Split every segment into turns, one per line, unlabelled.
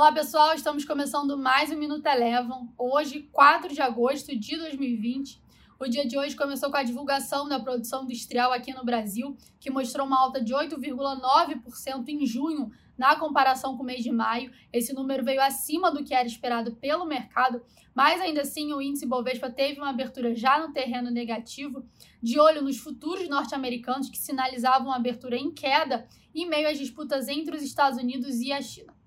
Olá pessoal, estamos começando mais um Minuto Elevam. Hoje, 4 de agosto de 2020. O dia de hoje começou com a divulgação da produção industrial aqui no Brasil, que mostrou uma alta de 8,9% em junho na comparação com o mês de maio. Esse número veio acima do que era esperado pelo mercado, mas ainda assim o índice Bovespa teve uma abertura já no terreno negativo, de olho nos futuros norte-americanos que sinalizavam uma abertura em queda em meio às disputas entre os Estados Unidos e a China.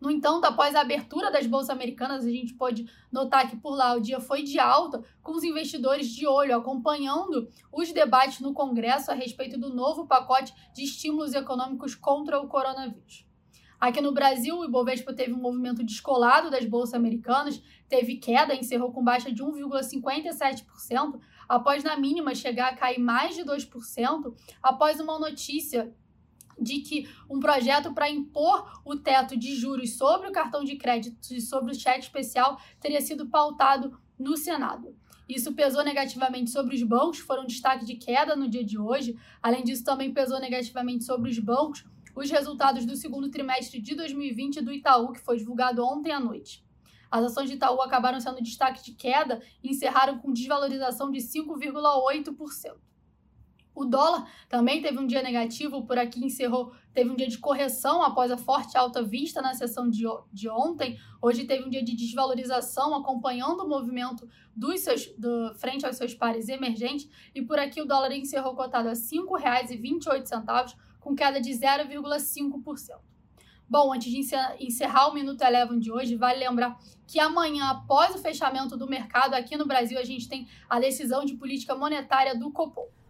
No entanto, após a abertura das bolsas americanas, a gente pode notar que por lá o dia foi de alta, com os investidores de olho acompanhando os debates no Congresso a respeito do novo pacote de estímulos econômicos contra o coronavírus. Aqui no Brasil, o Ibovespa teve um movimento descolado das bolsas americanas, teve queda, encerrou com baixa de 1,57%, após na mínima chegar a cair mais de 2%, após uma notícia de que um projeto para impor o teto de juros sobre o cartão de crédito e sobre o cheque especial teria sido pautado no Senado. Isso pesou negativamente sobre os bancos, foram destaque de queda no dia de hoje. Além disso, também pesou negativamente sobre os bancos os resultados do segundo trimestre de 2020 do Itaú, que foi divulgado ontem à noite. As ações de Itaú acabaram sendo destaque de queda e encerraram com desvalorização de 5,8%. O dólar também teve um dia negativo, por aqui encerrou, teve um dia de correção após a forte alta vista na sessão de, de ontem. Hoje teve um dia de desvalorização, acompanhando o movimento dos seus, do, frente aos seus pares emergentes. E por aqui o dólar encerrou cotado a R$ 5,28, com queda de 0,5%. Bom, antes de encerrar o Minuto Eleven de hoje, vale lembrar que amanhã, após o fechamento do mercado aqui no Brasil, a gente tem a decisão de política monetária do Copom.